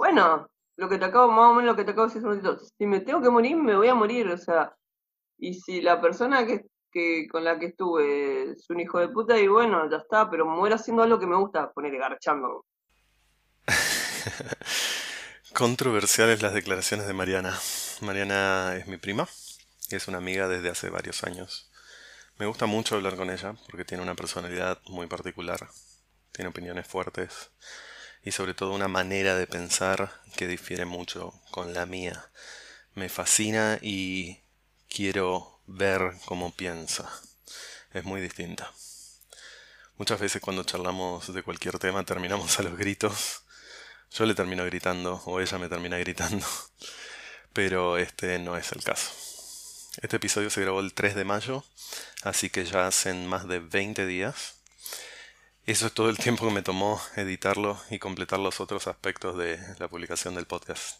bueno, lo que te acabo, más o menos lo que te acabo de decir hace un ratito, si me tengo que morir, me voy a morir, o sea, y si la persona que, con la que estuve es un hijo de puta, y bueno, ya está, pero muero haciendo algo que me gusta, poner garchando. Controversiales las declaraciones de Mariana. Mariana es mi prima, es una amiga desde hace varios años. Me gusta mucho hablar con ella porque tiene una personalidad muy particular, tiene opiniones fuertes y sobre todo una manera de pensar que difiere mucho con la mía. Me fascina y quiero ver cómo piensa. Es muy distinta. Muchas veces cuando charlamos de cualquier tema terminamos a los gritos. Yo le termino gritando o ella me termina gritando. Pero este no es el caso. Este episodio se grabó el 3 de mayo, así que ya hacen más de 20 días eso es todo el tiempo que me tomó editarlo y completar los otros aspectos de la publicación del podcast.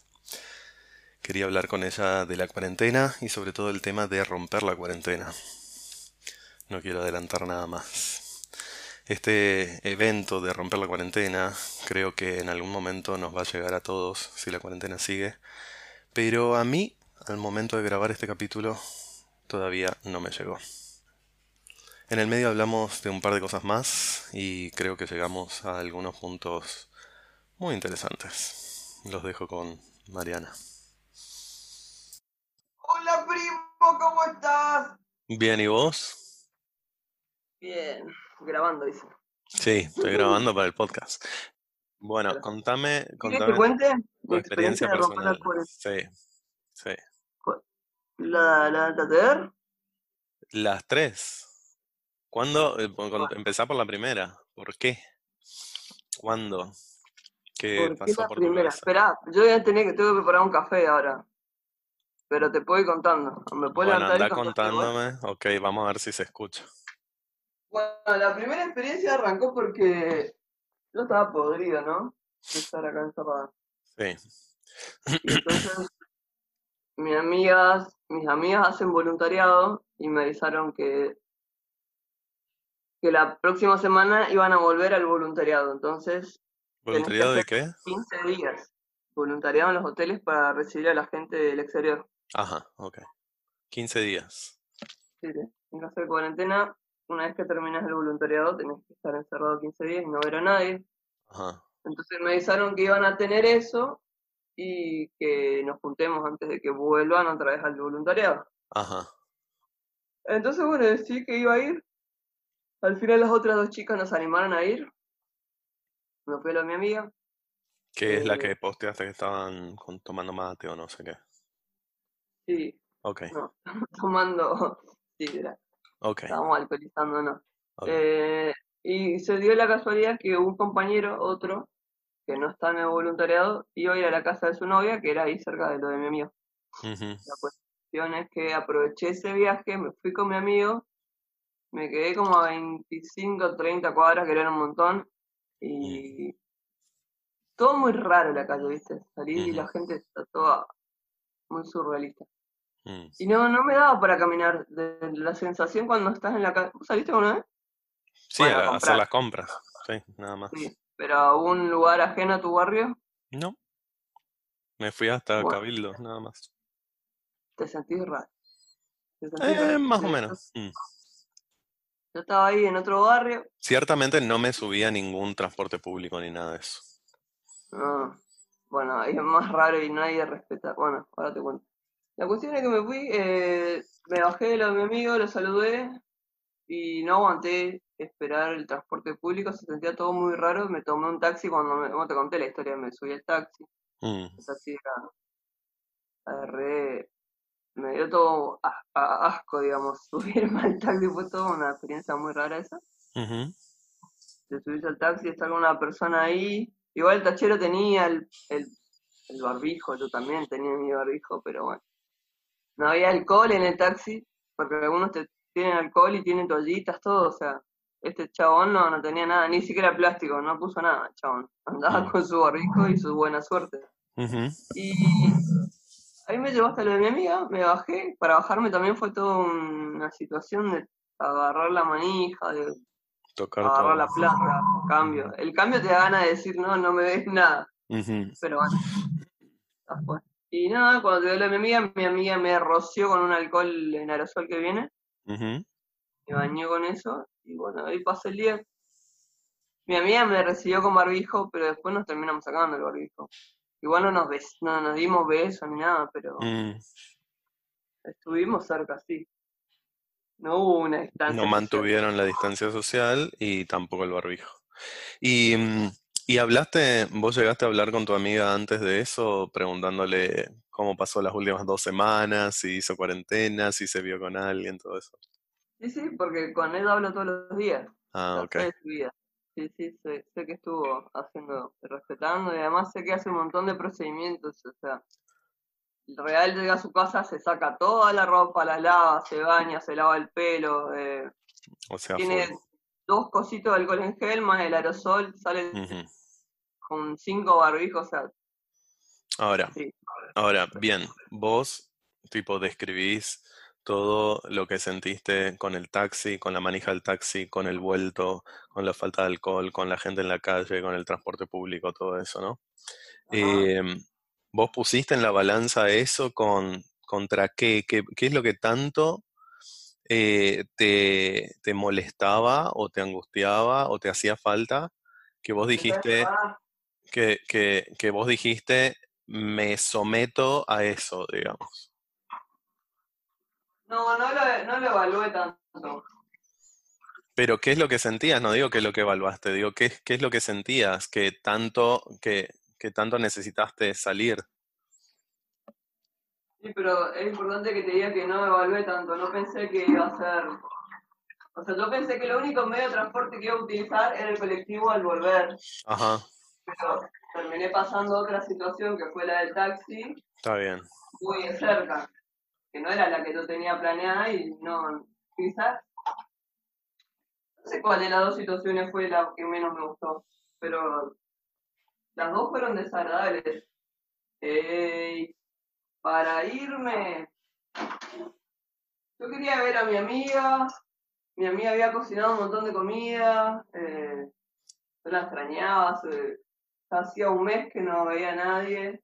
Quería hablar con ella de la cuarentena y sobre todo el tema de romper la cuarentena. No quiero adelantar nada más. Este evento de romper la cuarentena creo que en algún momento nos va a llegar a todos si la cuarentena sigue. Pero a mí, al momento de grabar este capítulo, todavía no me llegó. En el medio hablamos de un par de cosas más y creo que llegamos a algunos puntos muy interesantes. Los dejo con Mariana. Hola primo, ¿cómo estás? Bien, ¿y vos? Bien, grabando, dice. Sí, estoy grabando para el podcast. Bueno, contame, ¿Quieres que cuente tu experiencia personal. Sí, sí. ¿La, la, la Las tres. ¿Cuándo? Eh, empezar por la primera. ¿Por qué? ¿Cuándo? ¿Qué ¿Por pasó la por primera? Espera, yo ya tenía que, tengo que preparar un café ahora. Pero te puedo ir contando. ¿Me puedo Bueno, anda contándome. Ok, vamos a ver si se escucha. Bueno, la primera experiencia arrancó porque yo estaba podrido, ¿no? De estar acá encerrada. Sí. Y entonces, mis amigas, mis amigas hacen voluntariado y me avisaron que, que la próxima semana iban a volver al voluntariado. Entonces, ¿Voluntariado de qué? 15 días. Voluntariado en los hoteles para recibir a la gente del exterior. Ajá, ok. 15 días. Sí, sí. En caso de cuarentena, una vez que terminas el voluntariado, tenés que estar encerrado 15 días y no ver a nadie. Ajá. Entonces me avisaron que iban a tener eso y que nos juntemos antes de que vuelvan otra vez al voluntariado. Ajá. Entonces, bueno, decidí que iba a ir. Al final las otras dos chicas nos animaron a ir. Me fui a lo de mi amiga. ¿Qué es la Eh, que posteaste que estaban con- tomando mate o no sé qué? sí, Ok, no, tomando sidra. ok, Estábamos alcoholizándonos. ok. Eh, y se dio la casualidad que un compañero, otro, que no está en el voluntariado, iba a ir a la casa de su novia, que era ahí cerca de lo de mi amigo. La cuestión es que aproveché ese viaje, me fui con mi amigo, me quedé como a 25, 30 cuadras, que eran un montón, y todo muy raro la calle, ¿viste? Salí y la gente está toda muy surrealista. Mm. Y no, no me daba para caminar, de la sensación cuando estás en la calle. ¿Vos saliste alguna vez? Sí, Bueno, a a hacer las compras. Sí, nada más. Sí, pero a un lugar ajeno a tu barrio, No, me fui hasta Bueno. Cabildo, nada más. te sentís raro. Te sentís Eh, raro. más o menos. Mm. Yo estaba ahí en otro barrio, Ciertamente no me subí a ningún transporte público ni nada de eso. No, bueno, ahí es más raro y nadie respeta. Bueno, ahora te cuento. La cuestión es que me fui, eh, me bajé de lo de mi amigo, lo saludé y no aguanté esperar el transporte público, se sentía todo muy raro. Me tomé un taxi cuando me, bueno, te conté la historia, me subí al taxi. Mm. El taxi era, re- me dio todo a- a- asco, digamos, subirme al taxi, fue toda una experiencia muy rara esa. Ujú. te subís al taxi, está alguna persona ahí. Igual el tachero tenía el, el, el barbijo, yo también tenía mi barbijo, pero bueno. No había alcohol en el taxi, porque algunos te tienen alcohol y tienen toallitas, todo, o sea, este chabón no, no tenía nada, ni siquiera plástico, no puso nada, chabón. Andaba con su barbijo y su buena suerte. Y ahí me llevó hasta lo de mi amiga, me bajé, para bajarme también fue toda una situación de agarrar la manija, de Tocar agarrar todo. la plata, cambio. El cambio te da ganas de decir, no, no me des nada. Ujú, Pero bueno. Y nada, cuando te lo de mi amiga, mi amiga me roció con un alcohol en aerosol que viene, me bañó con eso, y bueno, ahí pasé el día. Mi amiga me recibió con barbijo, pero después nos terminamos sacando el barbijo. Igual no nos, bes no nos dimos besos ni nada, pero Mm, estuvimos cerca, sí. No hubo una No distancia social. mantuvieron la distancia social y tampoco el barbijo. Y, mm, y hablaste, vos llegaste a hablar con tu amiga antes de eso, preguntándole cómo pasó las últimas dos semanas, si hizo cuarentena, si se vio con alguien, todo eso. Sí, sí, porque con él hablo todos los días, Ah, ok. de su vida. Sí, sí, sé, sé que estuvo haciendo, respetando, y además sé que hace un montón de procedimientos, o sea, el real llega a su casa, se saca toda la ropa, la lava, se baña, se lava el pelo, eh, O sea, tiene dos cositos de alcohol en gel más el aerosol, sale con cinco barbijos, o sea, Ahora, sí. ahora, bien, vos tipo describís todo lo que sentiste con el taxi, con la manija del taxi, con el vuelto, con la falta de alcohol, con la gente en la calle, con el transporte público, todo eso, ¿no? Em, ¿vos pusiste en la balanza eso con contra qué? ¿Qué, qué es lo que tanto eh, te, te molestaba o te angustiaba o te hacía falta que vos ¿Me sabes dijiste que, que, que vos dijiste me someto a eso, digamos? No, no lo, no lo evalué tanto. Pero ¿qué es lo que sentías? No digo qué es lo que evaluaste, digo qué, qué es lo que sentías que tanto, que, que tanto necesitaste salir. Sí, pero es importante que te diga que no evalué tanto, no pensé que iba a ser... O sea, yo pensé que lo único medio de transporte que iba a utilizar era el colectivo al volver, Ajá, pero terminé pasando otra situación que fue la del taxi, está bien. muy cerca, que no era la que yo tenía planeada y no, quizás, no sé cuál de las dos situaciones fue la que menos me gustó, pero las dos fueron desagradables. Eh, para irme, yo quería ver a mi amiga, mi amiga había cocinado un montón de comida, eh, yo la extrañaba, hacía un mes que no veía a nadie,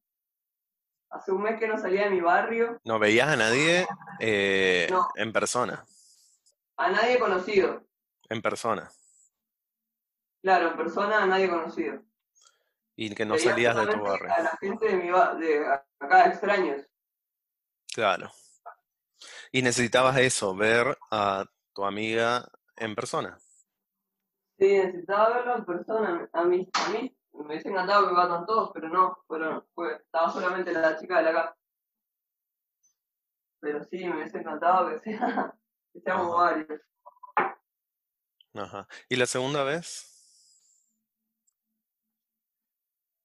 hace un mes que no salía de mi barrio, ¿No veías a nadie eh, No. en persona? a nadie conocido, En persona. claro, en persona a nadie conocido. Y que no Veía salías de tu barrio. A la gente de, mi ba- de acá, extraños. Claro. Y necesitabas eso, ver a tu amiga en persona. Sí, necesitaba verlo en persona, a mí, a mí me hubiese encantado que vayan todos, pero no, fueron, fue, estaba solamente la chica de la acá. Pero sí, me hubiese encantado que, sea, que seamos Ajá. varios. Ajá. ¿Y la segunda vez?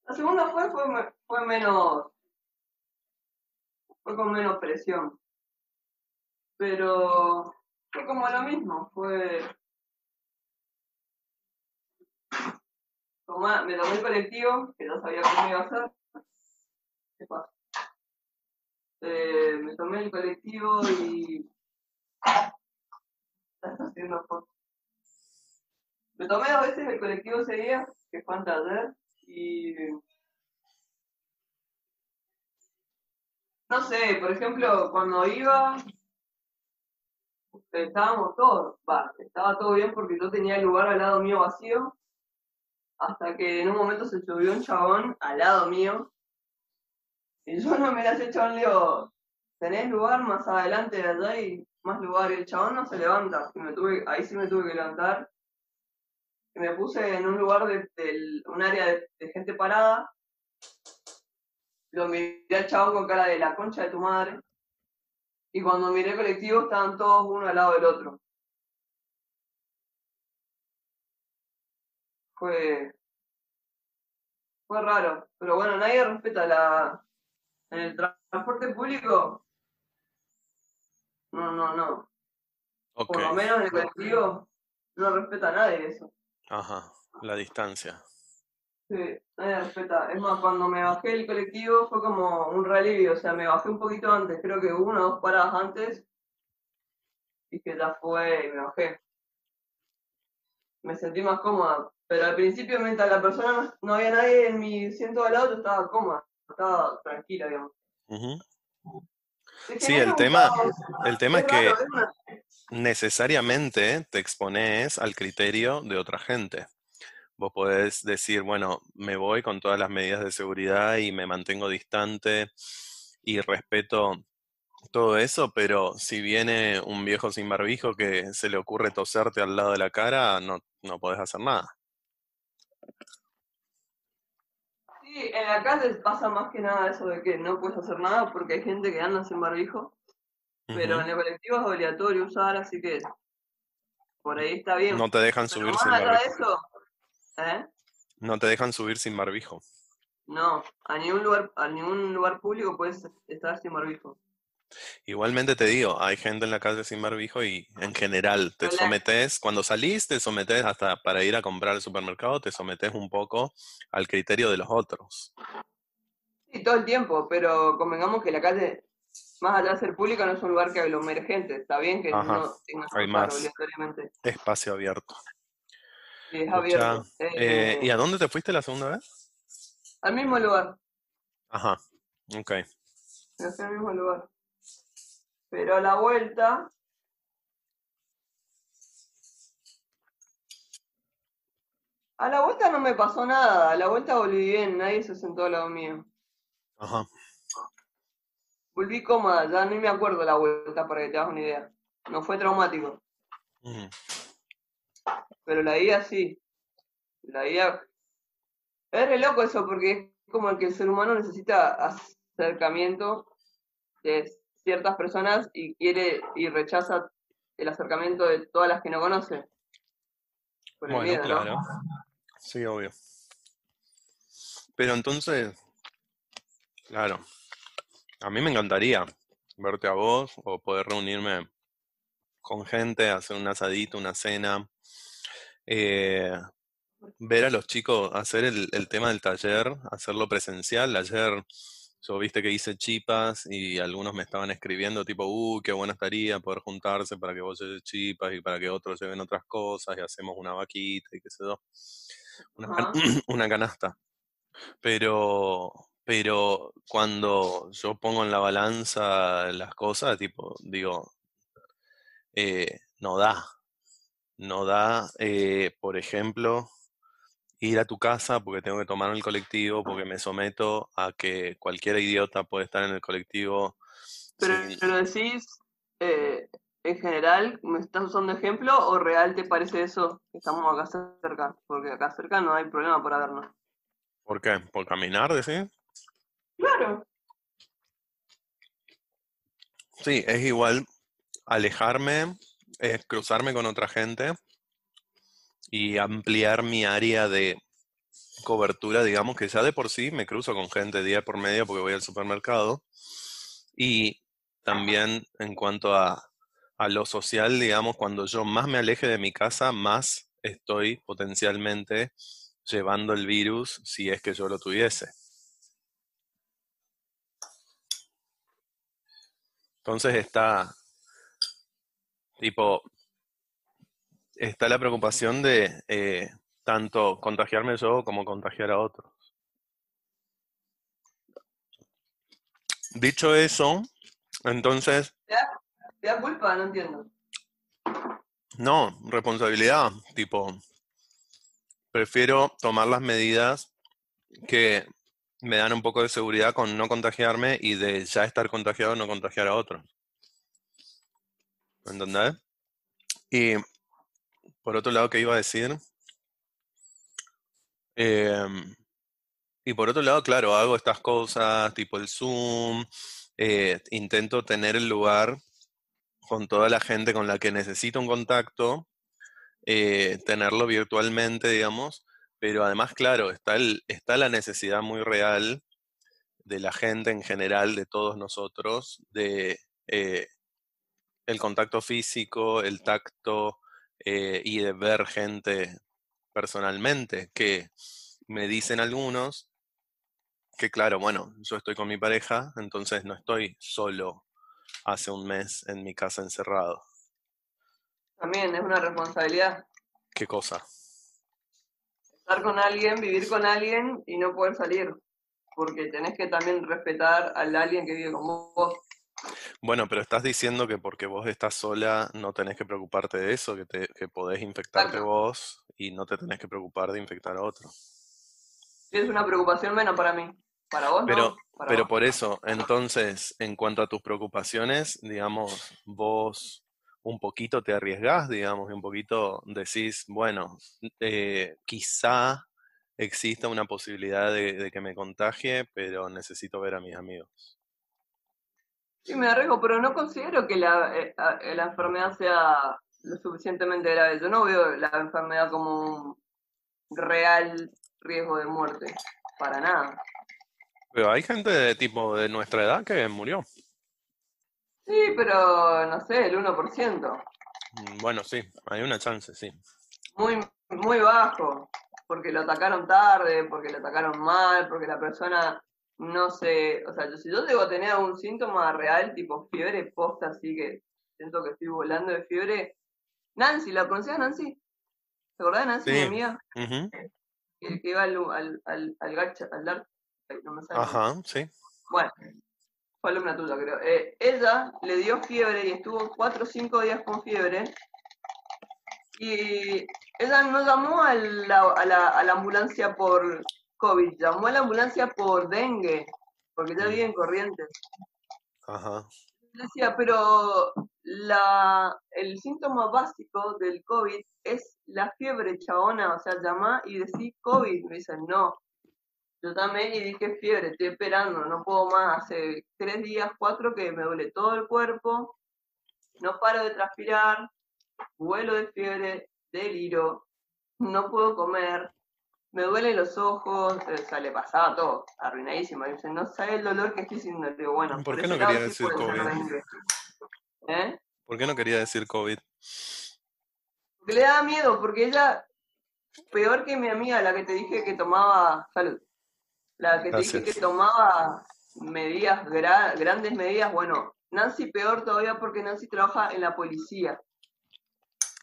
La segunda fue, fue menos, fue con menos presión. Pero fue como lo mismo, fue... Me tomé el colectivo, que no sabía cómo iba a ser. ¿Qué pasa? Eh, me tomé el colectivo y... Estás haciendo fotos. Me tomé dos veces el colectivo ese día, que fue antes ayer, y... No sé, por ejemplo, cuando iba, estábamos todos, va, estaba todo bien porque yo tenía el lugar al lado mío vacío, hasta que en un momento se subió un chabón al lado mío, y yo no me la sé chabón, le digo, ¿tenés lugar más adelante de allá y más lugar? Y el chabón no se levanta, y me tuve, ahí sí me tuve que levantar, y me puse en un lugar de, un área de, de gente parada, lo miré al chabón con cara de la concha de tu madre, y cuando miré el colectivo estaban todos uno al lado del otro. Fue, fue raro, pero bueno, nadie respeta la... En el tra- transporte público, no, no, no. Por lo menos en el colectivo no respeta a nadie eso. Ajá. La distancia. Sí, nadie respeta. Es más, cuando me bajé del colectivo fue como un realivio, o sea, me bajé un poquito antes, creo que una o dos paradas antes, y que ya fue y me bajé. Me sentí más cómoda, Pero al principio, mientras la persona no, no había nadie en mi asiento al lado, yo estaba cómoda, estaba tranquila, digamos. Sí, el tema, el tema es que necesariamente te expones al criterio de otra gente. Vos podés decir, bueno, me voy con todas las medidas de seguridad y me mantengo distante y respeto todo eso, pero si viene un viejo sin barbijo que se le ocurre toserte al lado de la cara, no, no podés hacer nada. Sí, en la calle pasa más que nada eso de que no puedes hacer nada porque hay gente que anda sin barbijo, pero en el colectivo es obligatorio usar, así que por ahí está bien. No te dejan Pero subir sin barbijo. eso, ¿eh? No te dejan subir sin barbijo. No, a ningún lugar, a ningún lugar público puedes estar sin barbijo. Igualmente te digo, hay gente en la calle sin barbijo y en general te Hola. sometes, cuando salís te sometes hasta para ir a comprar al supermercado, te sometes un poco al criterio de los otros. Sí, todo el tiempo, pero convengamos que la calle, más allá de ser pública, no es un lugar que aglomere gente. Está bien que Ajá, no tenga que hay más. obligatoriamente. Espacio abierto. Y es abierto. eh, Eh, ¿y a dónde te fuiste la segunda vez? al mismo lugar. Ajá, ok. Me fui al mismo lugar. Pero a la vuelta, a la vuelta no me pasó nada. A la vuelta volví bien, nadie se sentó al lado mío. Ajá, Volví cómoda, ya ni me acuerdo la vuelta para que te hagas una idea. No fue traumático, pero la ida sí. La ida. Es re loco eso, porque es como que el ser humano necesita acercamiento de ciertas personas y quiere y rechaza el acercamiento de todas las que no conoce. Por el Bueno, miedo, ¿no? claro. Sí, obvio. Pero entonces, claro, a mí me encantaría verte a vos o poder reunirme con gente, hacer un asadito, una cena, eh, ver a los chicos hacer el, el tema del taller, hacerlo presencial. Ayer yo viste que hice chipas y algunos me estaban escribiendo tipo, uh, qué bueno estaría poder juntarse para que vos lleves chipas y para que otros lleven otras cosas y hacemos una vaquita y qué sé yo, una, canasta. Pero, pero cuando yo pongo en la balanza las cosas, tipo, digo, eh, no da, no da, eh, por ejemplo, ir a tu casa porque tengo que tomar el colectivo, porque me someto a que cualquier idiota puede estar en el colectivo Pero, sin... pero decís, eh, en general, ¿me estás usando ejemplo o real te parece eso que estamos acá cerca? Porque acá cerca no hay problema para vernos. ¿Por qué? ¿Por caminar, decís? Claro. Sí, es igual alejarme, es cruzarme con otra gente y ampliar mi área de cobertura, digamos que ya de por sí me cruzo con gente día por medio porque voy al supermercado. Y también en cuanto a, a lo social, digamos, cuando yo más me aleje de mi casa, más estoy potencialmente llevando el virus si es que yo lo tuviese. Entonces está, tipo, está la preocupación de eh, tanto contagiarme yo como contagiar a otros. Dicho eso, entonces, ¿Te da, te da culpa? No entiendo. no, responsabilidad, tipo, prefiero tomar las medidas que me dan un poco de seguridad con no contagiarme y de ya estar contagiado no contagiar a otros. ¿Entendés? Y por otro lado, ¿qué iba a decir? Em, y por otro lado, claro, hago estas cosas tipo el Zoom, eh, intento tener el lugar con toda la gente con la que necesito un contacto, eh, tenerlo virtualmente, digamos, pero además, claro, está, el, está la necesidad muy real de la gente en general, de todos nosotros, de eh, el contacto físico, el tacto eh, y de ver gente personalmente, que me dicen algunos que claro, bueno, yo estoy con mi pareja, entonces no estoy solo hace un mes en mi casa encerrado. También es una responsabilidad. ¿Qué cosa? estar con alguien, vivir con alguien y no poder salir. Porque tenés que también respetar al alguien que vive con vos. Bueno, pero estás diciendo que porque vos estás sola no tenés que preocuparte de eso, que, te, que podés infectarte vos y no te tenés que preocupar de infectar a otro. Es una preocupación menos para mí. Para vos Pero, no. Para pero vos. por eso, entonces, en cuanto a tus preocupaciones, digamos, vos un poquito te arriesgás, digamos, y un poquito decís, bueno, eh, quizá exista una posibilidad de, de que me contagie, pero necesito ver a mis amigos. Sí, me arriesgo, pero no considero que la, eh, eh, la enfermedad sea lo suficientemente grave. Yo no veo la enfermedad como un real riesgo de muerte. Para nada. Pero hay gente de tipo de nuestra edad que murió. Sí, pero no sé, el 1%. Mm, Bueno, sí, hay una chance, sí. Muy, muy bajo. Porque lo atacaron tarde, porque lo atacaron mal, porque la persona no se. O sea, yo- si yo debo tener algún síntoma real, tipo fiebre posta, así que siento que estoy volando de fiebre. Nancy, ¿la conocías Nancy? ¿Te acordás de Nancy, mi Sí. amiga? Ujú, Que, que iba al, al, al, al gacha, al dar. No me sale. Ajá, sí. Bueno, fue alumna tuya, creo. Eh, ella le dio fiebre y estuvo cuatro o cinco días con fiebre. Y ella no llamó a la, a la, a la ambulancia por COVID, llamó a la ambulancia por dengue, porque ella Mm. vive en Corrientes. Ajá. Decía, pero la, el síntoma básico del COVID es la fiebre chabona, o sea, llamá y decí COVID. Me dicen, no. Yo llamé y dije fiebre, estoy esperando, no puedo más. Hace tres días, cuatro que me duele todo el cuerpo, no paro de transpirar, vuelo de fiebre, deliro, no puedo comer, me duelen los ojos, o sea, le pasaba todo, arruinadísimo. Dice, no sabe el dolor que estoy sintiendo. Digo, bueno, ¿Por qué no quería decir COVID? ¿Eh? ¿Por qué no quería decir COVID? Porque le daba miedo, porque ella, peor que mi amiga, la que te dije que tomaba, salud, la que te dije que tomaba medidas, gra- grandes medidas, bueno, Nancy peor todavía porque Nancy trabaja en la policía,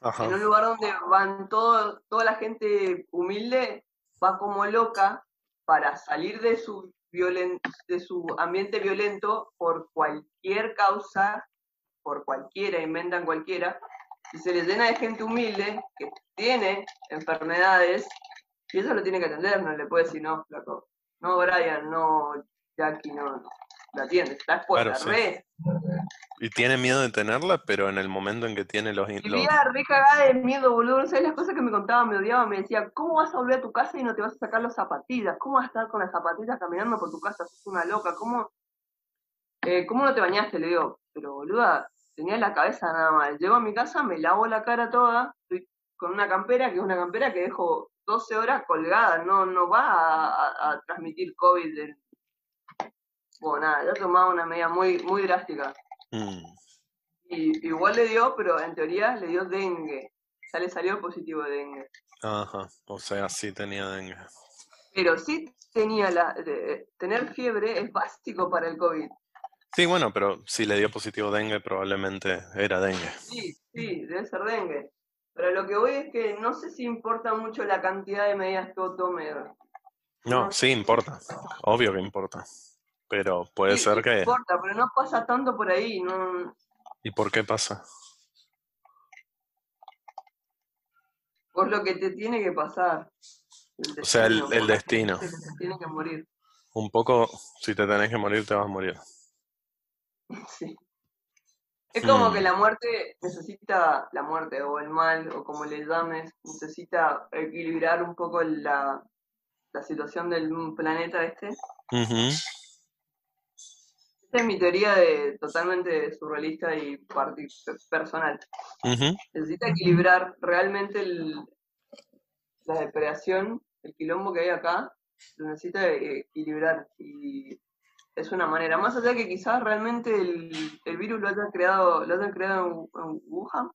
en Ajá. un lugar donde van todo, toda la gente humilde, va como loca para salir de su, de su ambiente violento por cualquier causa, por cualquiera, inventan cualquiera, y se les llena de gente humilde que tiene enfermedades y eso lo tiene que atender, no le puede decir no, flaco. No, Brian, no, Jackie, no, la atiende, está expuesta, Claro, sí. re. Y tiene miedo de tenerla, pero en el momento en que tiene los... los- Vivía re cagada de miedo, boludo. No sabes las cosas que me contaba, me odiaba, me decía, ¿cómo vas a volver a tu casa y no te vas a sacar las zapatillas? ¿Cómo vas a estar con las zapatillas caminando por tu casa? Sos una loca, ¿cómo, eh, ¿cómo no te bañaste? Le digo, pero boluda, tenía la cabeza nada mal. Llego a mi casa, me lavo la cara toda, estoy con una campera, que es una campera que dejo 12 horas colgada, no, no va a, a- a transmitir COVID. de- Bueno, nada, yo tomaba una medida muy, muy drástica. Mm, Y igual le dio, pero en teoría le dio dengue. Ya le salió positivo de dengue. Ajá. O sea, sí tenía dengue. Pero sí tenía la. de- tener fiebre es básico para el COVID. Sí, bueno, pero si le dio positivo dengue, probablemente era dengue. Sí, sí, debe ser dengue. Pero lo que voy es que no sé si importa mucho la cantidad de medidas que vos tomes. No, sí importa. Obvio que importa. Pero puede Sí, ser que... importa, pero no pasa tanto por ahí. No, ¿Y por qué pasa? por lo que te tiene que pasar. O sea, el- el destino. que tiene que morir. Un poco, si te tenés que morir, te vas a morir. Sí. Es como Mm. que la muerte necesita, la muerte o el mal, o como le llames, necesita equilibrar un poco la, la situación del planeta este. Ujú, Esta es mi teoría de totalmente surrealista y personal. ujú. Necesita equilibrar realmente el- la depredación, el quilombo que hay acá, lo necesita equilibrar. Y es una manera, más allá que quizás realmente el, el virus lo hayan creado, lo hayan creado en, en Wuhan,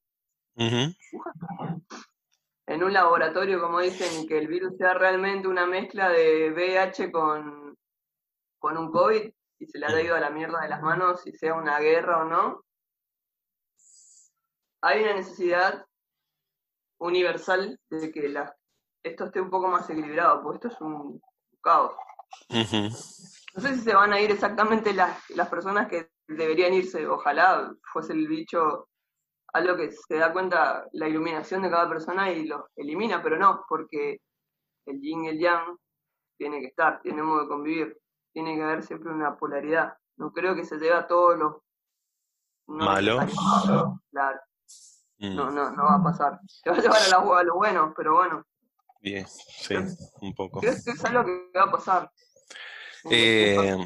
en un laboratorio, como dicen, que el virus sea realmente una mezcla de VIH con, con un COVID, y se le haya ido a la mierda de las manos, si sea una guerra o no, hay una necesidad universal de que las esto esté un poco más equilibrado, porque esto es un caos. No sé si se van a ir exactamente las, las personas que deberían irse, ojalá fuese el bicho algo que se da cuenta la iluminación de cada persona y lo elimina, pero no, porque el yin y el yang tiene que estar, tenemos que convivir, tiene que haber siempre una polaridad. No creo que se lleve a todos los no Malo. Claro, Mm, no, no, no va a pasar. Se va a llevar a, la- a lo bueno, pero bueno, Bien, sí, un poco. creo que es algo que va a pasar. Eh,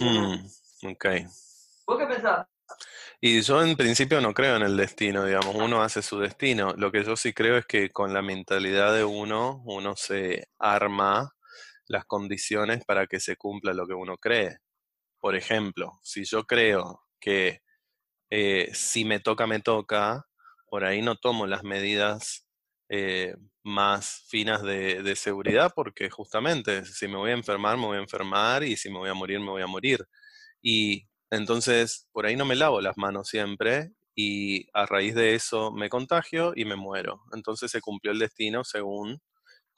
mm, ok. ¿Vos qué pensás? Y yo en principio no creo en el destino, digamos, uno hace su destino. Lo que yo sí creo es que con la mentalidad de uno, uno se arma las condiciones para que se cumpla lo que uno cree. Por ejemplo, si yo creo que eh, si me toca, me toca, por ahí no tomo las medidas eh, más finas de, de seguridad porque justamente si me voy a enfermar, me voy a enfermar y si me voy a morir, me voy a morir. Y entonces por ahí no me lavo las manos siempre y a raíz de eso me contagio y me muero. Entonces se cumplió el destino según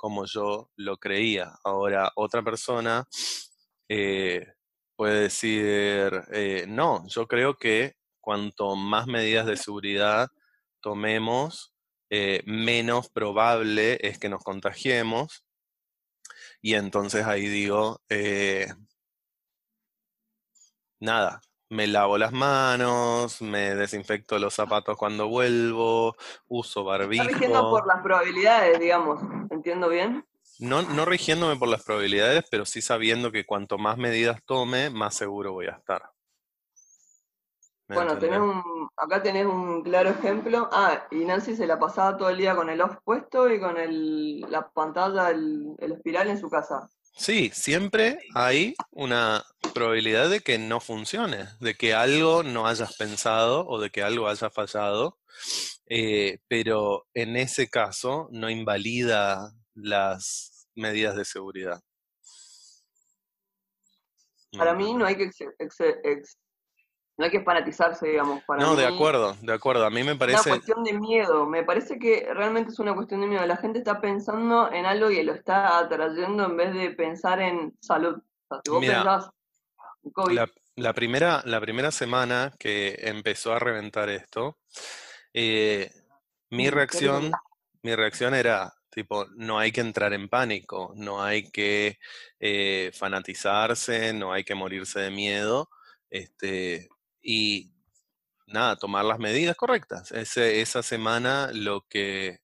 como yo lo creía. Ahora otra persona eh, puede decir, eh, no, yo creo que cuanto más medidas de seguridad tomemos, eh, menos probable es que nos contagiemos. Y entonces ahí digo, nada, me lavo las manos, me desinfecto los zapatos cuando vuelvo, uso Está rigiendo barbijo. por las probabilidades, digamos. ¿Entiendo bien? No, no rigiéndome por las probabilidades, pero sí sabiendo que cuanto más medidas tome, más seguro voy a estar. ¿Me Bueno, tenés un, acá tenés un claro ejemplo. Ah, y Nancy se la pasaba todo el día con el off puesto y con el, la pantalla, el, el espiral en su casa. Sí, siempre hay una probabilidad de que no funcione, de que algo no hayas pensado o de que algo haya fallado, eh, pero en ese caso no invalida las medidas de seguridad. ¿Me Para mí no hay que ex- ex- ex- no hay que fanatizarse, digamos. Para No, de acuerdo, de acuerdo. A mí me es una parece, cuestión de miedo. Me parece que realmente es una cuestión de miedo. La gente está pensando en algo y lo está atrayendo en vez de pensar en salud. O sea, si vos mira, pensás en COVID, la, la primera, la primera semana que empezó a reventar esto, eh, mi reacción, mi reacción era tipo, no hay que entrar en pánico, no hay que eh, fanatizarse, no hay que morirse de miedo, este, y nada, tomar las medidas correctas. Ese- esa semana lo que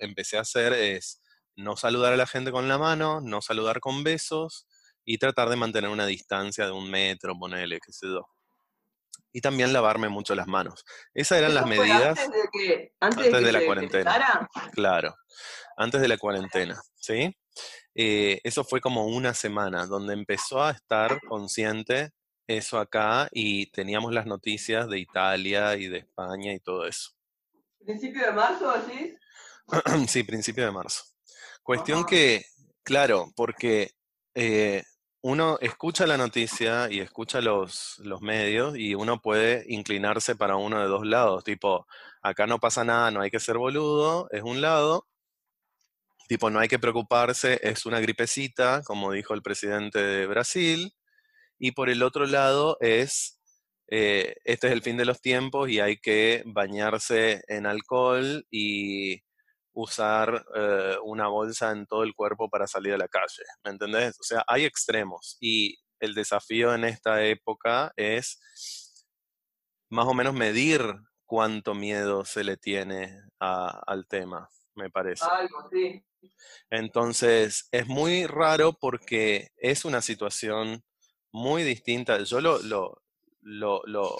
empecé a hacer es no saludar a la gente con la mano, no saludar con besos y tratar de mantener una distancia de un metro, ponele, qué sé yo. Y también lavarme mucho las manos. Esas eran las medidas antes de que, antes de antes que de la se cuarentena, claro, antes de la cuarentena, ¿sí? Eh, eso fue como una semana donde empezó a estar consciente eso acá y teníamos las noticias de Italia y de España y todo eso. Principio de marzo, así. Sí, principio de marzo. Cuestión Ajá. que, claro, porque eh, uno escucha la noticia y escucha los, los medios y uno puede inclinarse para uno de dos lados, tipo, acá no pasa nada, no hay que ser boludo, es un lado, tipo, no hay que preocuparse, es una gripecita, como dijo el presidente de Brasil, y por el otro lado es, eh, este es el fin de los tiempos y hay que bañarse en alcohol y usar eh, una bolsa en todo el cuerpo para salir a la calle, ¿me entendés? O sea, hay extremos y el desafío en esta época es más o menos medir cuánto miedo se le tiene a- al tema, me parece. Algo, sí. Entonces, es muy raro porque es una situación muy distinta. Yo lo, lo, lo, lo-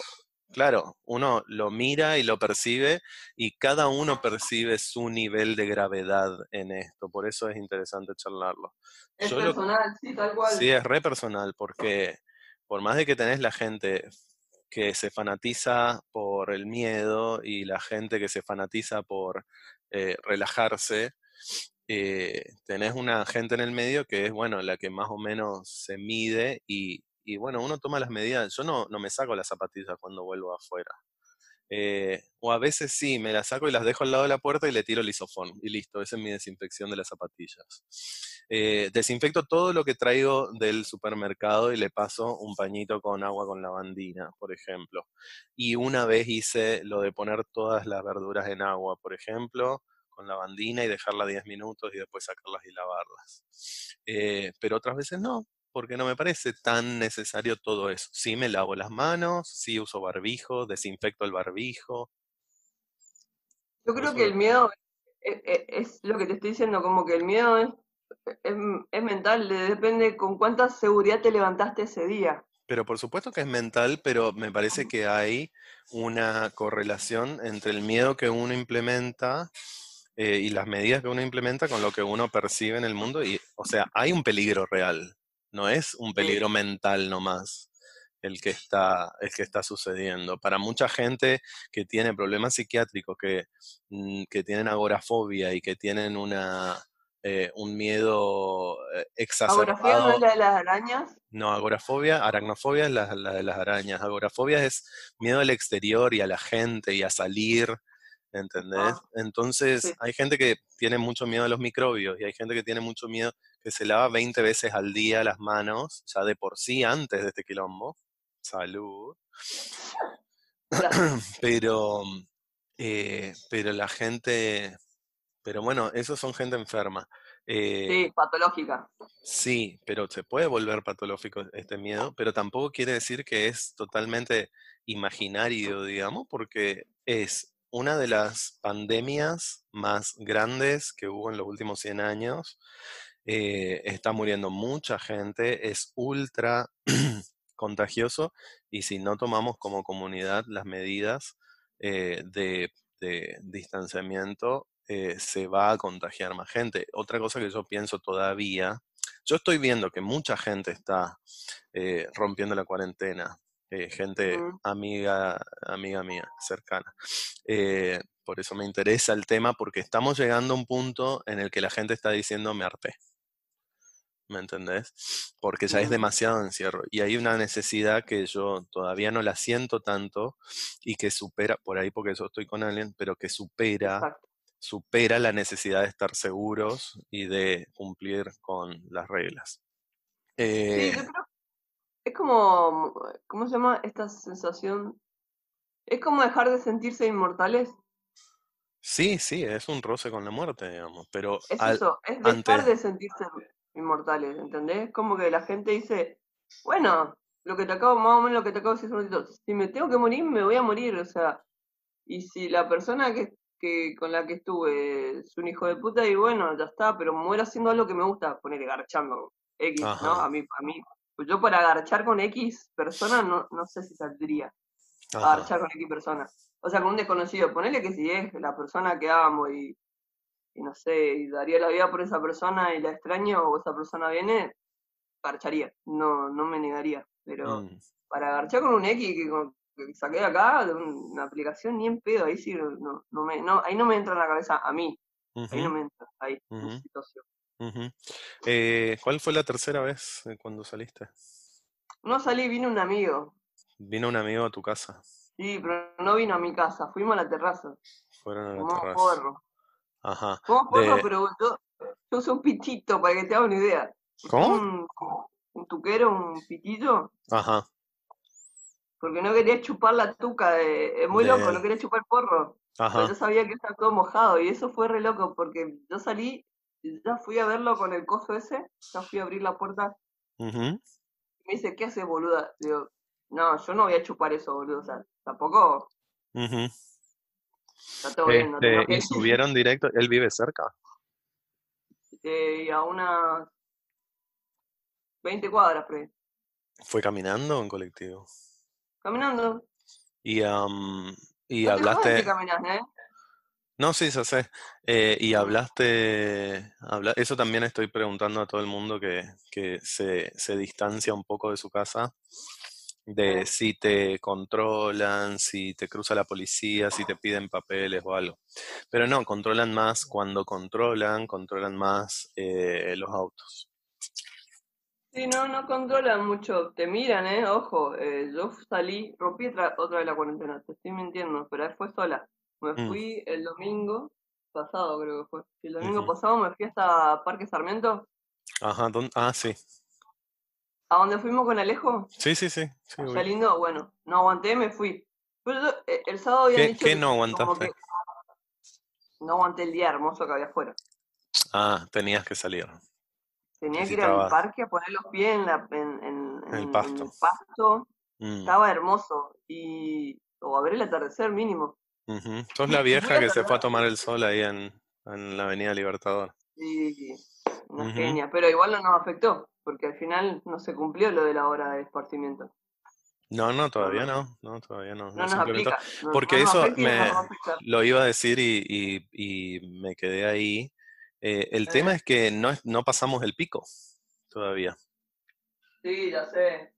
claro, uno lo mira y lo percibe y cada uno percibe su nivel de gravedad en esto. Por eso es interesante charlarlo. Es Yo lo, personal, sí, tal cual. sí es re personal porque por más de que tenés la gente que se fanatiza por el miedo y la gente que se fanatiza por eh, relajarse, eh, tenés una gente en el medio que es, bueno, la que más o menos se mide y, y, bueno, uno toma las medidas. Yo no, no me saco las zapatillas cuando vuelvo afuera. Eh, o a veces sí, me las saco y las dejo al lado de la puerta y le tiro el isofón. Y listo, esa es mi desinfección de las zapatillas. Eh, desinfecto todo lo que traigo del supermercado y le paso un pañito con agua con lavandina, por ejemplo. Y una vez hice lo de poner todas las verduras en agua, por ejemplo, con lavandina y dejarla 10 minutos y después sacarlas y lavarlas. Eh, pero otras veces no, porque no me parece tan necesario todo eso. Sí me lavo las manos, sí uso barbijo, desinfecto el barbijo. Yo creo que el miedo es, es, lo que te estoy diciendo, como que el miedo es, es, mental, depende con cuánta seguridad te levantaste ese día. Pero por supuesto que es mental, pero me parece que hay una correlación entre el miedo que uno implementa eh, y las medidas que uno implementa con lo que uno percibe en el mundo. Y, o sea, hay un peligro real. No es un peligro mental nomás el que está, el que está sucediendo. Para mucha gente que tiene problemas psiquiátricos, que, mm, que tienen agorafobia y que tienen una, eh, un miedo eh, exacerbado. ¿Agorafobia no es la de las arañas? No, agorafobia, aracnofobia es la, la, de las arañas. Agorafobia es miedo al exterior y a la gente y a salir ¿entendés? Ah, Entonces hay gente que tiene mucho miedo a los microbios y hay gente que tiene mucho miedo que se lava 20 veces al día las manos, ya de por sí antes de este quilombo. Salud. pero, eh, pero la gente, pero bueno, esos son gente enferma. Eh, sí, patológica. Sí, pero se puede volver patológico este miedo, pero tampoco quiere decir que es totalmente imaginario, digamos, porque es una de las pandemias más grandes que hubo en los últimos 100 años. Eh, está muriendo mucha gente, es ultra contagioso y si no tomamos como comunidad las medidas eh, de, distanciamiento, eh, se va a contagiar más gente. Otra cosa que yo pienso todavía, yo estoy viendo que mucha gente está rompiendo la cuarentena, eh, gente amiga, amiga mía, cercana. Eh, por eso me interesa el tema, porque estamos llegando a un punto en el que la gente está diciendo me harté. ¿Me entendés? Porque ya es demasiado encierro. Y hay una necesidad que yo todavía no la siento tanto y que supera, por ahí porque yo estoy con alguien, pero que supera, supera la necesidad de estar seguros y de cumplir con las reglas. Eh, es como, ¿cómo se llama esta sensación? Es como dejar de sentirse inmortales. Sí, sí, es un roce con la muerte, digamos, pero... Es eso, es dejar de sentirse inmortales, ¿entendés? Como que la gente dice, bueno, lo que te acabo, más o menos lo que te acabo de decir un ratito, si me tengo que morir, me voy a morir, o sea, y si la persona que, que con la que estuve es un hijo de puta, y bueno, ya está, pero muero haciendo algo que me gusta, poner garchando X, ¿no? A mí, a mí yo para agarchar con X persona no, no sé si saldría. Agarchar con X persona. O sea, con un desconocido. Ponele que si es la persona que amo y, no sé, y daría la vida por esa persona y la extraño o esa persona viene, agarcharía. No, no me negaría. Pero mm. para agarchar con un X que, saqué de acá, de una aplicación, ni en pedo, ahí sí, no, no me, no, ahí no me entra en la cabeza a mí. Ahí no me entra, ahí, situación. Eh, ¿Cuál fue la tercera vez cuando saliste? No salí, vino un amigo. ¿Vino un amigo a tu casa? Sí, pero no vino a mi casa, fuimos a la terraza. Fueron a la Fumamos terraza. porro. Ajá. Fumamos porro, pero yo, yo uso un pitito para que te hagas una idea. ¿Cómo? Un, un tuquero, un pitito. Ajá. Porque no quería chupar la tuca, de, es muy loco, De- no quería chupar porro. Pero Ajá. yo sabía que estaba todo mojado y eso fue re loco porque yo salí, ya fui a verlo con el coso ese, ya fui a abrir la puerta y me dice, ¿qué haces, boluda? Digo, no, yo no voy a chupar eso, boludo, o sea, tampoco Ujú. está todo bien, no te Este. ¿y subieron directo? ¿Él vive cerca? Eh, y a unas 20 cuadras, ahí. ¿Fue caminando o en colectivo? Caminando. Y, am, y No te hablaste... caminas, ¿eh? No, sí, ya sé. Eh, y hablaste, habla- eso también estoy preguntando a todo el mundo que, que se, se distancia un poco de su casa, de si te controlan, si te cruza la policía, si te piden papeles o algo. Pero no, controlan más cuando controlan, controlan más eh, los autos. Sí, no, no controlan mucho, te miran, eh, ojo, eh, yo salí, rompí otra, otra vez la cuarentena, te estoy mintiendo, pero fue sola. Me Mm, fui el domingo pasado, creo que fue. El domingo pasado me fui hasta Parque Sarmiento, Ajá, ¿dónde? Ah, sí. a donde fuimos con Alejo, Sí, sí, sí. Sí, lindo, bueno, no aguanté, me fui. Pero eh, el sábado habían ¿Qué, dicho qué que no aguantaste? que no aguanté el día hermoso que había afuera. Ah, tenías que salir. Tenía que ir al parque a poner los pies en, la, en, en- el en- pasto. el pasto, Mm, estaba hermoso, y, o a ver el atardecer mínimo. Ujú. Sos la vieja que se fue a tomar el sol ahí en, en la Avenida Libertador. y una Ujú. genia, pero igual no nos afectó, porque al final no se cumplió lo de la hora de esparcimiento. No, no, todavía no, no, todavía no, no no nos aplica, Porque eso me lo iba a decir y, y- y me quedé ahí. Eh, el tema es que no, no pasamos el pico todavía. Sí, ya sé,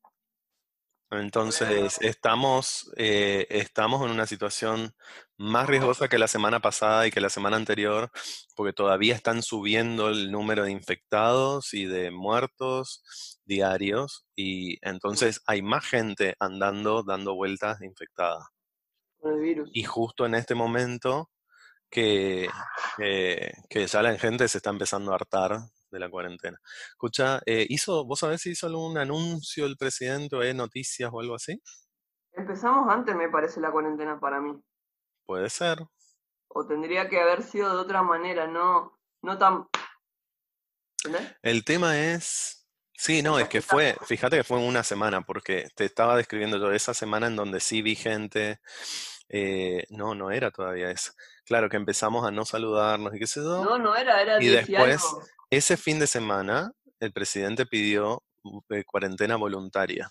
Entonces, estamos, eh, estamos en una situación más riesgosa que la semana pasada y que la semana anterior, porque todavía están subiendo el número de infectados y de muertos diarios, y entonces hay más gente andando, dando vueltas infectada. con el virus. Y justo en este momento que, que, que ya la gente se está empezando a hartar de la cuarentena. Escucha, eh, hizo, ¿vos sabés si hizo algún anuncio el presidente o hay noticias o algo así? Empezamos antes, me parece, la cuarentena para mí. Puede ser. O tendría que haber sido de otra manera, no, no tan... ¿Entendés? El tema es, sí, no, es que fue, fíjate que fue una semana, porque te estaba describiendo yo esa semana en donde sí vi gente, eh, no, no era todavía esa. Claro que empezamos a no saludarnos y qué sé yo, No, no era, era y 10 y después, algo. ese fin de semana, el presidente pidió eh, cuarentena voluntaria.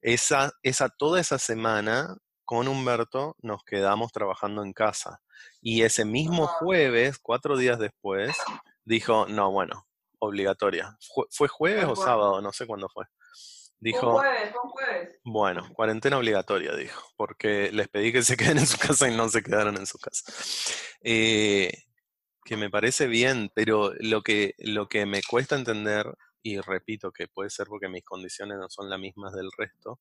Esa, esa, toda esa semana, con Humberto, nos quedamos trabajando en casa. Y ese mismo Ajá. jueves, cuatro días después, dijo, no, bueno, obligatoria. Fue, fue jueves o sábado, no sé cuándo fue. Un Dijo, jueves, fue un jueves. bueno, cuarentena obligatoria, dijo, porque les pedí que se queden en su casa y no se quedaron en su casa. Eh, que me parece bien, pero lo que, lo que me cuesta entender, y repito que puede ser porque mis condiciones no son las mismas del resto,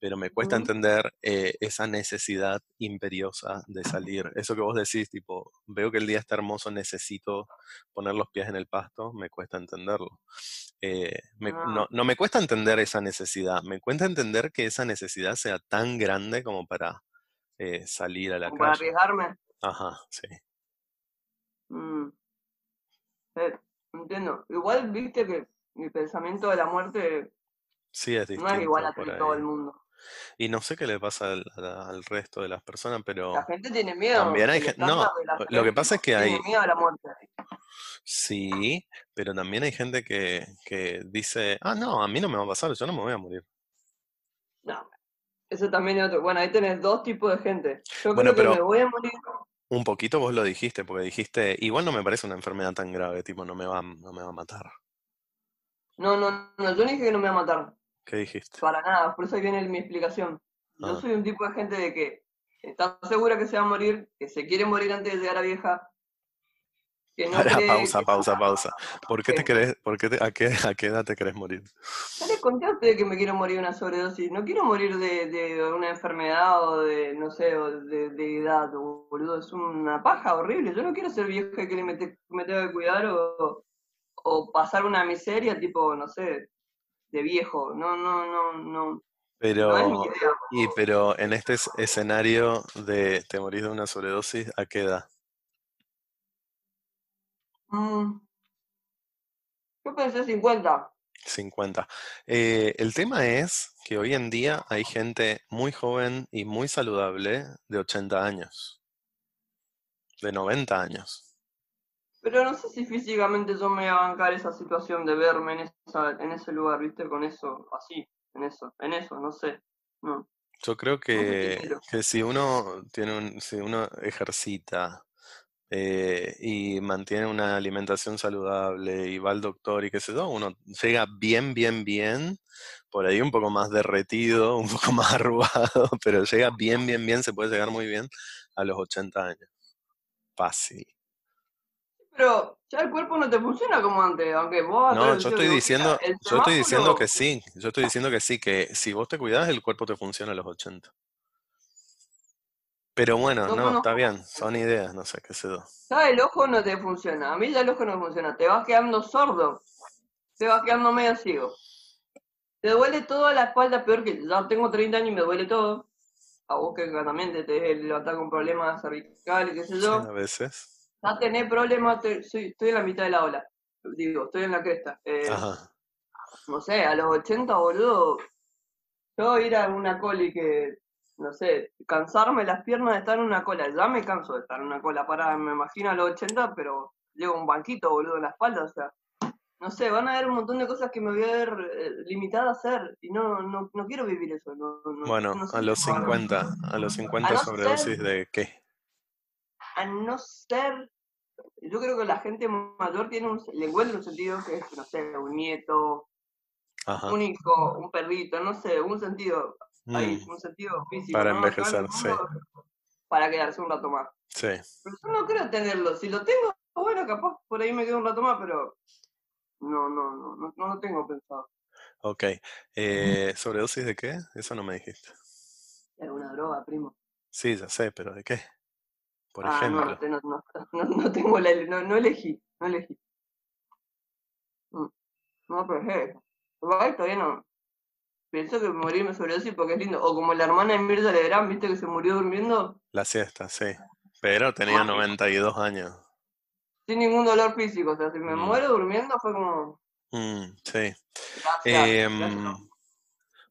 pero me cuesta entender eh, esa necesidad imperiosa de salir. Eso que vos decís, tipo, veo que el día está hermoso, necesito poner los pies en el pasto, me cuesta entenderlo. Eh, me- Ah, no, no me cuesta entender esa necesidad, me cuesta entender que esa necesidad sea tan grande como para eh, salir a la como para calle. arriesgarme. Ajá, sí. Mm, eh, entiendo. Igual viste que mi pensamiento de la muerte Sí, es no es igual a todo el mundo. Y no sé qué le pasa al, resto de las personas, La pero gente tiene miedo, también hay gente... No, la lo que pasa es que hay... miedo a la muerte. Sí, pero también hay gente que, que dice, ah, no, a mí no me va a pasar, yo no me voy a morir. No, eso también es otro. Bueno, ahí tenés dos tipos de gente. Yo Bueno, creo que me pero voy a morir. un poquito vos lo dijiste, porque dijiste, igual no me parece una enfermedad tan grave, tipo, no me va, no me va a matar. No, no, no, yo no dije que no me va a matar. ¿Qué dijiste? Para nada, por eso viene mi explicación. Yo Ah, soy un tipo de gente de que está segura que se va a morir, que se quiere morir antes de llegar a vieja, que no Pará, cree pausa, que... pausa, pausa. ¿Por qué te querés, por qué te- a qué, a qué edad te querés morir? Ya les conté a ustedes que me quiero morir de una sobredosis. No quiero morir de, de una enfermedad o de, no sé, o de, de edad, boludo. Es una paja horrible. Yo no quiero ser vieja que me, te- me tenga que cuidar o, o pasar una miseria tipo, no sé, de viejo. No, no, no, no. No es mi Pero, idea. y, pero en este es- escenario de te morís de una sobredosis, ¿a qué edad? Mm, yo pensé 50. 50. Eh, el tema es que hoy en día hay gente muy joven y muy saludable de 80 años, de 90 años. Pero no sé si físicamente yo me voy a bancar esa situación de verme en, esa, en ese lugar, ¿viste? Con eso, así, en eso, en eso, no sé. No, Yo creo que, que si uno tiene un, si uno ejercita eh, y mantiene una alimentación saludable y va al doctor y qué sé yo, uno llega bien, bien, bien, por ahí un poco más derretido, un poco más arrugado, pero llega bien, bien, bien, se puede llegar muy bien a los 80 años. Fácil. pero ya el cuerpo no te funciona como antes, aunque vos... No, yo estoy diciendo, yo estoy diciendo que sí, yo estoy diciendo que sí, que si vos te cuidás, el cuerpo te funciona a los 80. Pero bueno, no, está bien, son ideas, no sé qué sé yo. Ya el ojo no te funciona, a mí ya el ojo no funciona, te vas quedando sordo, te vas quedando medio ciego. Te duele toda la espalda, peor que ya tengo 30 años y me duele todo. A vos que también te, te levantar con problemas cervicales, qué sé yo. a veces a tener problemas, estoy, en la mitad de la ola. Digo, estoy en la cresta. Eh, no sé, a los 80, boludo, yo ir a una coli que, no sé, cansarme las piernas de estar en una cola. Ya me canso de estar en una cola para, me imagino a los 80, pero llevo un banquito, boludo, en la espalda, o sea. No sé, van a haber un montón de cosas que me voy a ver eh, limitada a hacer y no, no, no quiero vivir eso. bueno, a los 50, a los 50 sobredosis de qué? A no ser yo creo que la gente mayor tiene un, le encuentra un sentido que es, no sé, un nieto, un hijo, un perrito, no sé, un sentido, mm. un sentido físico. Para envejecer, sí. Para quedarse un rato más. Sí. Pero yo no creo tenerlo. Si lo tengo, bueno, capaz por ahí me quedo un rato más, pero no, no, no, no, no lo tengo pensado. Ok. Eh, ¿Sobredosis de qué? Eso no me dijiste. De alguna droga, primo. Sí, ya sé, pero ¿de qué? por ah, ejemplo. No, no, no, no, tengo la, no, no elegí, no elegí. Mm, no, pero Igual todavía no. Pienso que morirme sobredosis porque es lindo. O como la hermana de Mirta Legrand, ¿viste que se murió durmiendo? La siesta, sí. Pero tenía 92 años. Sin ningún dolor físico. O sea, si me mm. muero durmiendo fue como. Mm, sí. Em,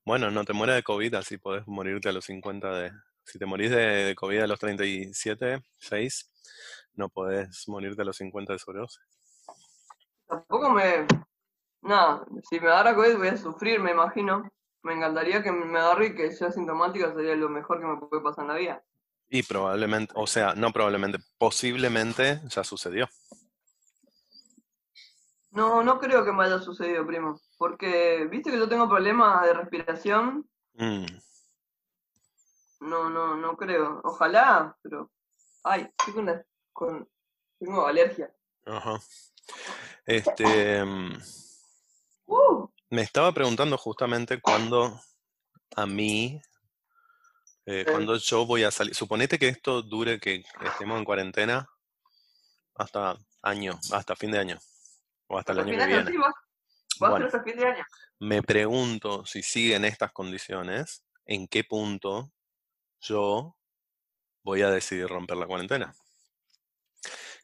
bueno, no te mueres de COVID, así podés morirte a los 50 de, si te morís de, COVID a los 37, 6, no podés morirte a los 50 de sobredosis. Tampoco me... Nada, si me agarra COVID voy a sufrir, me imagino. Me encantaría que me agarre y que sea sintomática, sería lo mejor que me puede pasar en la vida. Y probablemente, o sea, no probablemente, posiblemente ya sucedió. No, no creo que me haya sucedido, primo. Porque, viste que yo tengo problemas de respiración. Mm. No, no, no creo. Ojalá, pero. Ay, estoy con, con... Tengo alergia. Ajá. Este. Mm, uh. Me estaba preguntando justamente cuándo a mí. Eh, cuando yo voy a salir. Suponete que esto dure que estemos en cuarentena hasta año, hasta fin de año. O hasta el año que viene. bueno, hasta fin de año. Me pregunto si siguen estas condiciones, en qué punto yo voy a decidir romper la cuarentena.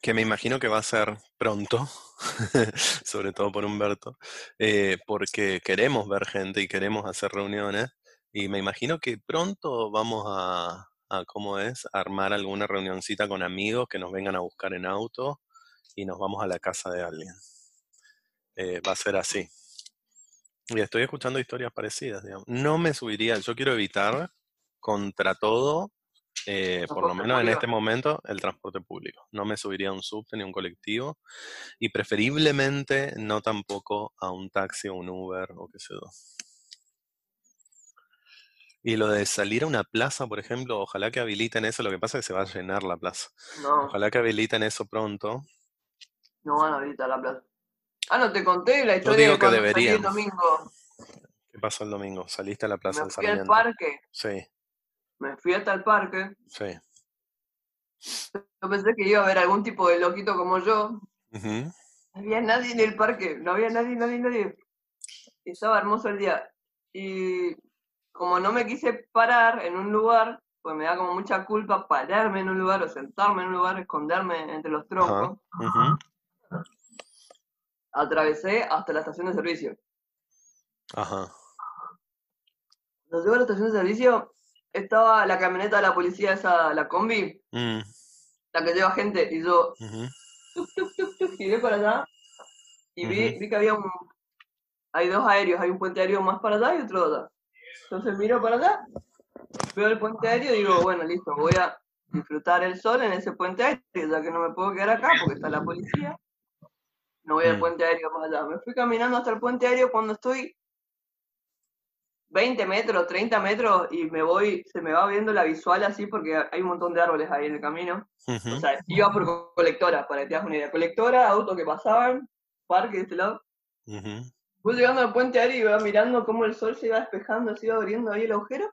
Que me imagino que va a ser pronto, sobre todo por Humberto, eh, porque queremos ver gente y queremos hacer reuniones. Y me imagino que pronto vamos a, ¿cómo es? armar alguna reunioncita con amigos que nos vengan a buscar en auto y nos vamos a la casa de alguien. Eh, va a ser así. Y estoy escuchando historias parecidas, digamos. No me subiría, yo quiero evitar contra todo, eh, por lo menos en este momento, el transporte público. No me subiría a un subte ni a un colectivo y preferiblemente no tampoco a un taxi o un Uber o qué sé yo. Y lo de salir a una plaza, por ejemplo, ojalá que habiliten eso. Lo que pasa es que se va a llenar la plaza. Ojalá que habiliten eso pronto. No van a habilitar la plaza. Ah, no te conté la historia Yo digo que deberían. El domingo. ¿Qué pasó el domingo? ¿Saliste a la plaza Me fui al parque. Sí me fui hasta el parque. Sí. Yo pensé que iba a haber algún tipo de loquito como yo. No había nadie en el parque, no había nadie, nadie, nadie. Estaba hermoso el día. Y como no me quise parar en un lugar, pues me da como mucha culpa pararme en un lugar o sentarme en un lugar, esconderme entre los troncos. Atravesé hasta la estación de servicio. Ajá. Cuando llego a la estación de servicio, estaba la camioneta de la policía, esa, la combi, mm. la que lleva gente, y yo giré para allá y vi, vi, que había un, hay dos aéreos, hay un puente aéreo más para allá y otro allá. Entonces miro para allá, veo el puente aéreo y digo, bueno, listo, voy a disfrutar el sol en ese puente aéreo, ya que no me puedo quedar acá porque está la policía. No voy al mm. puente aéreo más allá. Me fui caminando hasta el puente aéreo cuando estoy 20 metros, 30 metros y me voy, se me va viendo la visual así porque hay un montón de árboles ahí en el camino. O sea, iba por colectora, para que te hagas una idea. Colectora, autos que pasaban, parque de este lado. ujú. Voy llegando al puente aéreo y iba mirando cómo el sol se iba despejando, se iba abriendo ahí el agujero.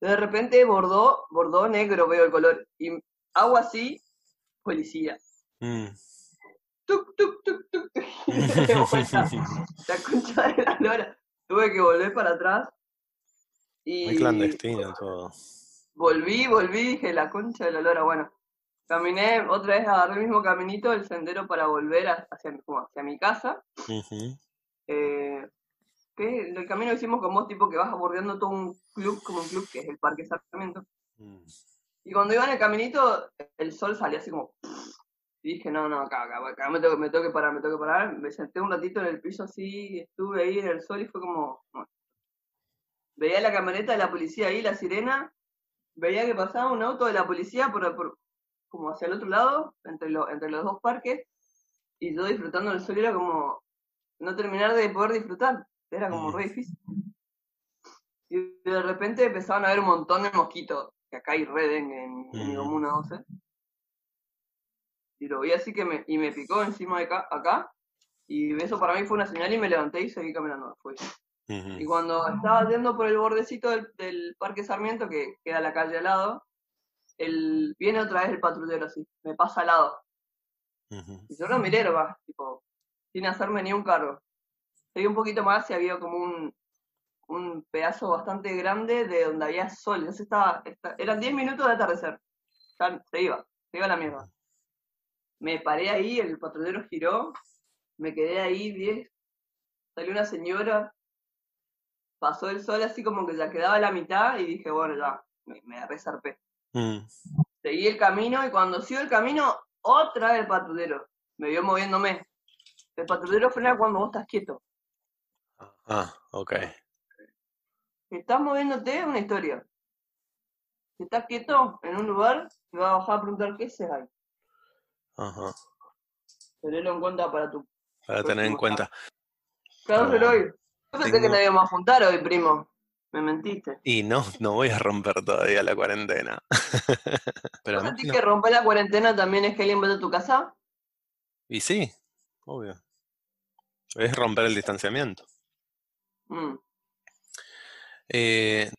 De repente bordó, bordó negro, veo el color. Y hago así, policía. Mm. Tuc, tuc, tuc, la concha de la lora. Tuve que volver para atrás. Y Muy clandestino todo. volví, volví, dije, la concha de la lora, bueno. Caminé, otra vez agarré el mismo caminito, el sendero para volver hacia, como hacia mi casa. Ujú, Eh, que el camino que hicimos con vos, tipo que vas bordeando todo un club, como un club que es el Parque Sarmiento. mm. Y cuando iba en el caminito, el sol salía así como... Y dije, no, no, acá, acá, acá me, tengo, me tengo que parar, me tengo que parar. Me senté un ratito en el piso así, estuve ahí en el sol y fue como... bueno. Veía la camioneta de la policía ahí, la sirena, veía que pasaba un auto de la policía por, por- como hacia el otro lado, entre, lo- entre los dos parques, y yo disfrutando del sol era como no terminar de poder disfrutar, era como re difícil. Y de repente empezaban a haber un montón de mosquitos, que acá hay re dengue en, en mi comuna 12. Y lo vi así que me, y me picó encima de acá, acá, y eso para mí fue una señal y me levanté y seguí caminando. Fue. Y cuando estaba yendo por el bordecito del, del Parque Sarmiento, que queda la calle al lado, el, viene otra vez el patrullero así, me pasa al lado. Y yo lo miré nomás, tipo, sin hacerme ni un cargo. Seguí un poquito más y había como un, un pedazo bastante grande de donde había sol. Entonces estaba, esta- eran 10 minutos de atardecer. Ya se iba, se iba a la mierda. Me paré ahí, el patrullero giró, me quedé ahí 10. Salió una señora, pasó el sol así como que ya quedaba la mitad y dije, bueno, ya, me, me resarpé. Mm, Seguí el camino y cuando sigo el camino, otra vez el patrullero. Me vio moviéndome. El patrullero frena cuando vos estás quieto. Ah, ok. Estás moviéndote, una historia. Si estás quieto en un lugar, te va a bajar a preguntar qué se hay. Ajá. Tenerlo en cuenta para tu Para tener en cuenta. Claro, pero hoy. Yo pensé que no íbamos a juntar hoy, primo. Me mentiste. Y no, no voy a romper todavía la cuarentena. Pero ¿Vos no- que romper la cuarentena también es que alguien vaya a tu casa? Y sí, obvio. Es romper el distanciamiento. Mm. Eh,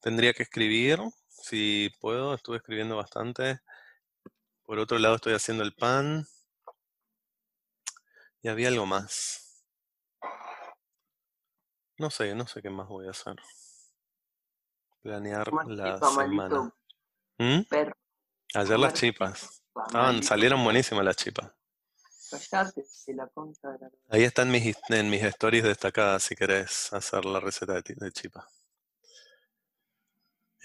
tendría que escribir, si puedo, estuve escribiendo bastante. Por otro lado, estoy haciendo el pan. Y había algo más. No sé, no sé qué más voy a hacer. Planear la semana. ¿Mm? perro. Ayer las chipas. chipa, Estaban, salieron buenísimas las chipas. Ahí están mis, en mis stories destacadas si querés hacer la receta de, de chipa.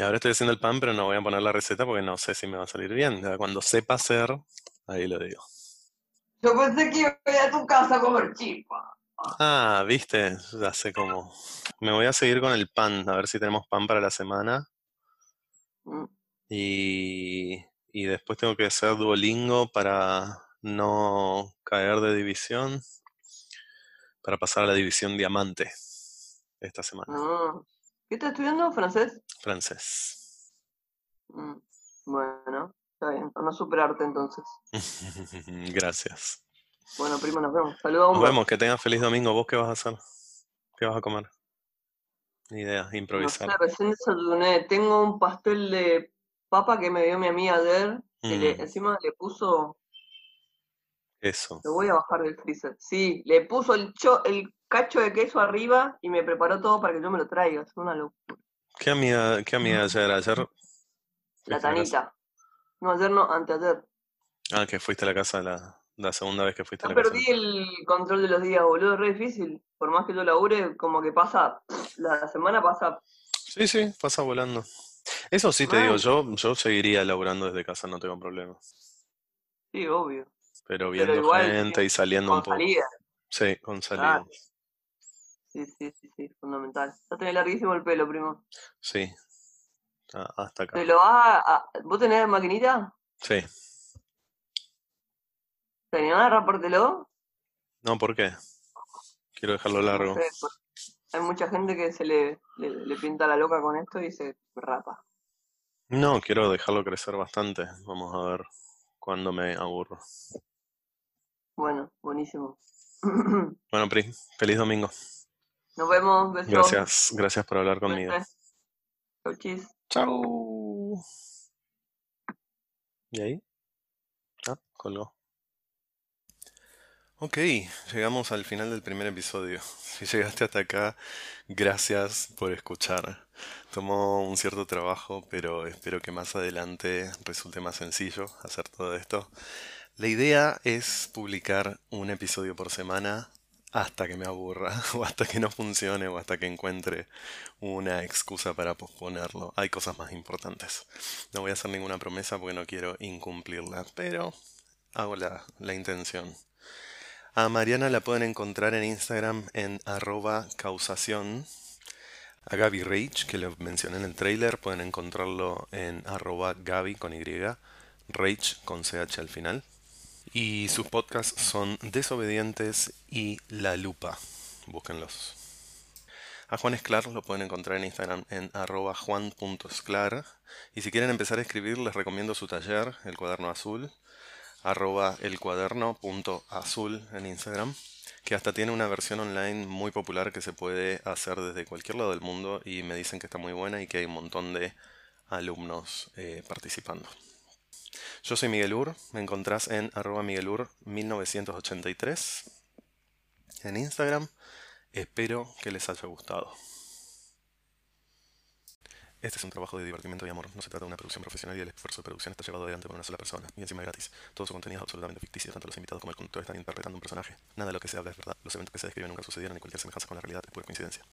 Y ahora estoy haciendo el pan, pero no voy a poner la receta porque no sé si me va a salir bien. Cuando sepa hacer, ahí lo digo. Yo pensé que iba a ir a tu casa a comer chipa. Ah, viste, ya sé cómo. Me voy a seguir con el pan, a ver si tenemos pan para la semana. Mm. Y, y después tengo que hacer Duolingo para no caer de división, para pasar a la división diamante esta semana. Ah. ¿Qué estás estudiando? ¿Francés? Francés. Mm. Bueno, está bien. A no superarte entonces. Gracias. Bueno, primo, nos vemos. Saludos a Nos vemos, que tengas feliz domingo. ¿Vos qué vas a hacer? ¿Qué vas a comer? Ni idea, No sé, improvisar. recién desayuné. Tengo un pastel de papa que me dio mi amiga ayer. Que le- Mm, encima le puso. eso. Lo voy a bajar del freezer. Sí, le puso el, cho- el cacho de queso arriba y me preparó todo para que yo me lo traiga. Es una locura. ¿Qué amiga, qué amiga ayer? Ayer La tanita. No, ayer no, anteayer. Ah, que fuiste a la casa la, la segunda vez que fuiste a la casa. perdí el control de los días, boludo. Es re difícil. Por más que yo labure, como que pasa. La semana pasa. Sí, sí, pasa volando. Eso sí te digo, yo, yo seguiría laburando desde casa, no tengo problema. Sí, obvio. Pero Pero viendo igual, gente y saliendo un poco. salida. Sí, con Claro. Sí, sí, sí, sí, fundamental. Ya tenés larguísimo el pelo, primo. Sí, a- hasta ¿Te acá. lo vas a, a- ¿Vos tenés maquinita? Sí. ¿Te animás a rapártelo? No, ¿por qué? Quiero dejarlo No largo. sé, hay mucha gente que se le, le, le pinta la loca con esto y se rapa. No, quiero dejarlo crecer bastante. Vamos a ver cuándo me aburro. Bueno, buenísimo. Bueno, Pri, feliz domingo. Nos vemos, besos. Gracias, gracias por hablar conmigo. Chau. Chau. ¿Y ahí? Ah, colgó. Ok, llegamos al final del primer episodio. Si llegaste hasta acá, gracias por escuchar. Tomó un cierto trabajo, pero espero que más adelante resulte más sencillo hacer todo esto. La idea es publicar un episodio por semana hasta que me aburra, o hasta que no funcione, o hasta que encuentre una excusa para posponerlo. Hay cosas más importantes. No voy a hacer ninguna promesa porque no quiero incumplirla, pero hago la, la intención. A Mariana la pueden encontrar en Instagram en arroba causación. A Gaby Rage, que lo mencioné en el trailer, pueden encontrarlo en arroba Gaby con Y, Rage con CH al final. Y sus podcasts son Desobedientes y La Lupa. Búsquenlos. A Juan Esclar lo pueden encontrar en Instagram en arroba juan.esclar. Y si quieren empezar a escribir, les recomiendo su taller, El Cuaderno Azul, arroba elcuaderno.azul en Instagram, que hasta tiene una versión online muy popular que se puede hacer desde cualquier lado del mundo y me dicen que está muy buena y que hay un montón de alumnos eh, participando. Yo soy Miguel Ur, me encontrás en arroba miguelur 1983 en Instagram. Espero que les haya gustado. Este es un trabajo de divertimento y amor. No se trata de una producción profesional y el esfuerzo de producción está llevado adelante por una sola persona. Y encima es gratis. Todo su contenido es absolutamente ficticio. Tanto los invitados como el conductor están interpretando un personaje. Nada de lo que se habla es verdad. Los eventos que se describen nunca sucedieron y cualquier semejanza con la realidad es pura coincidencia.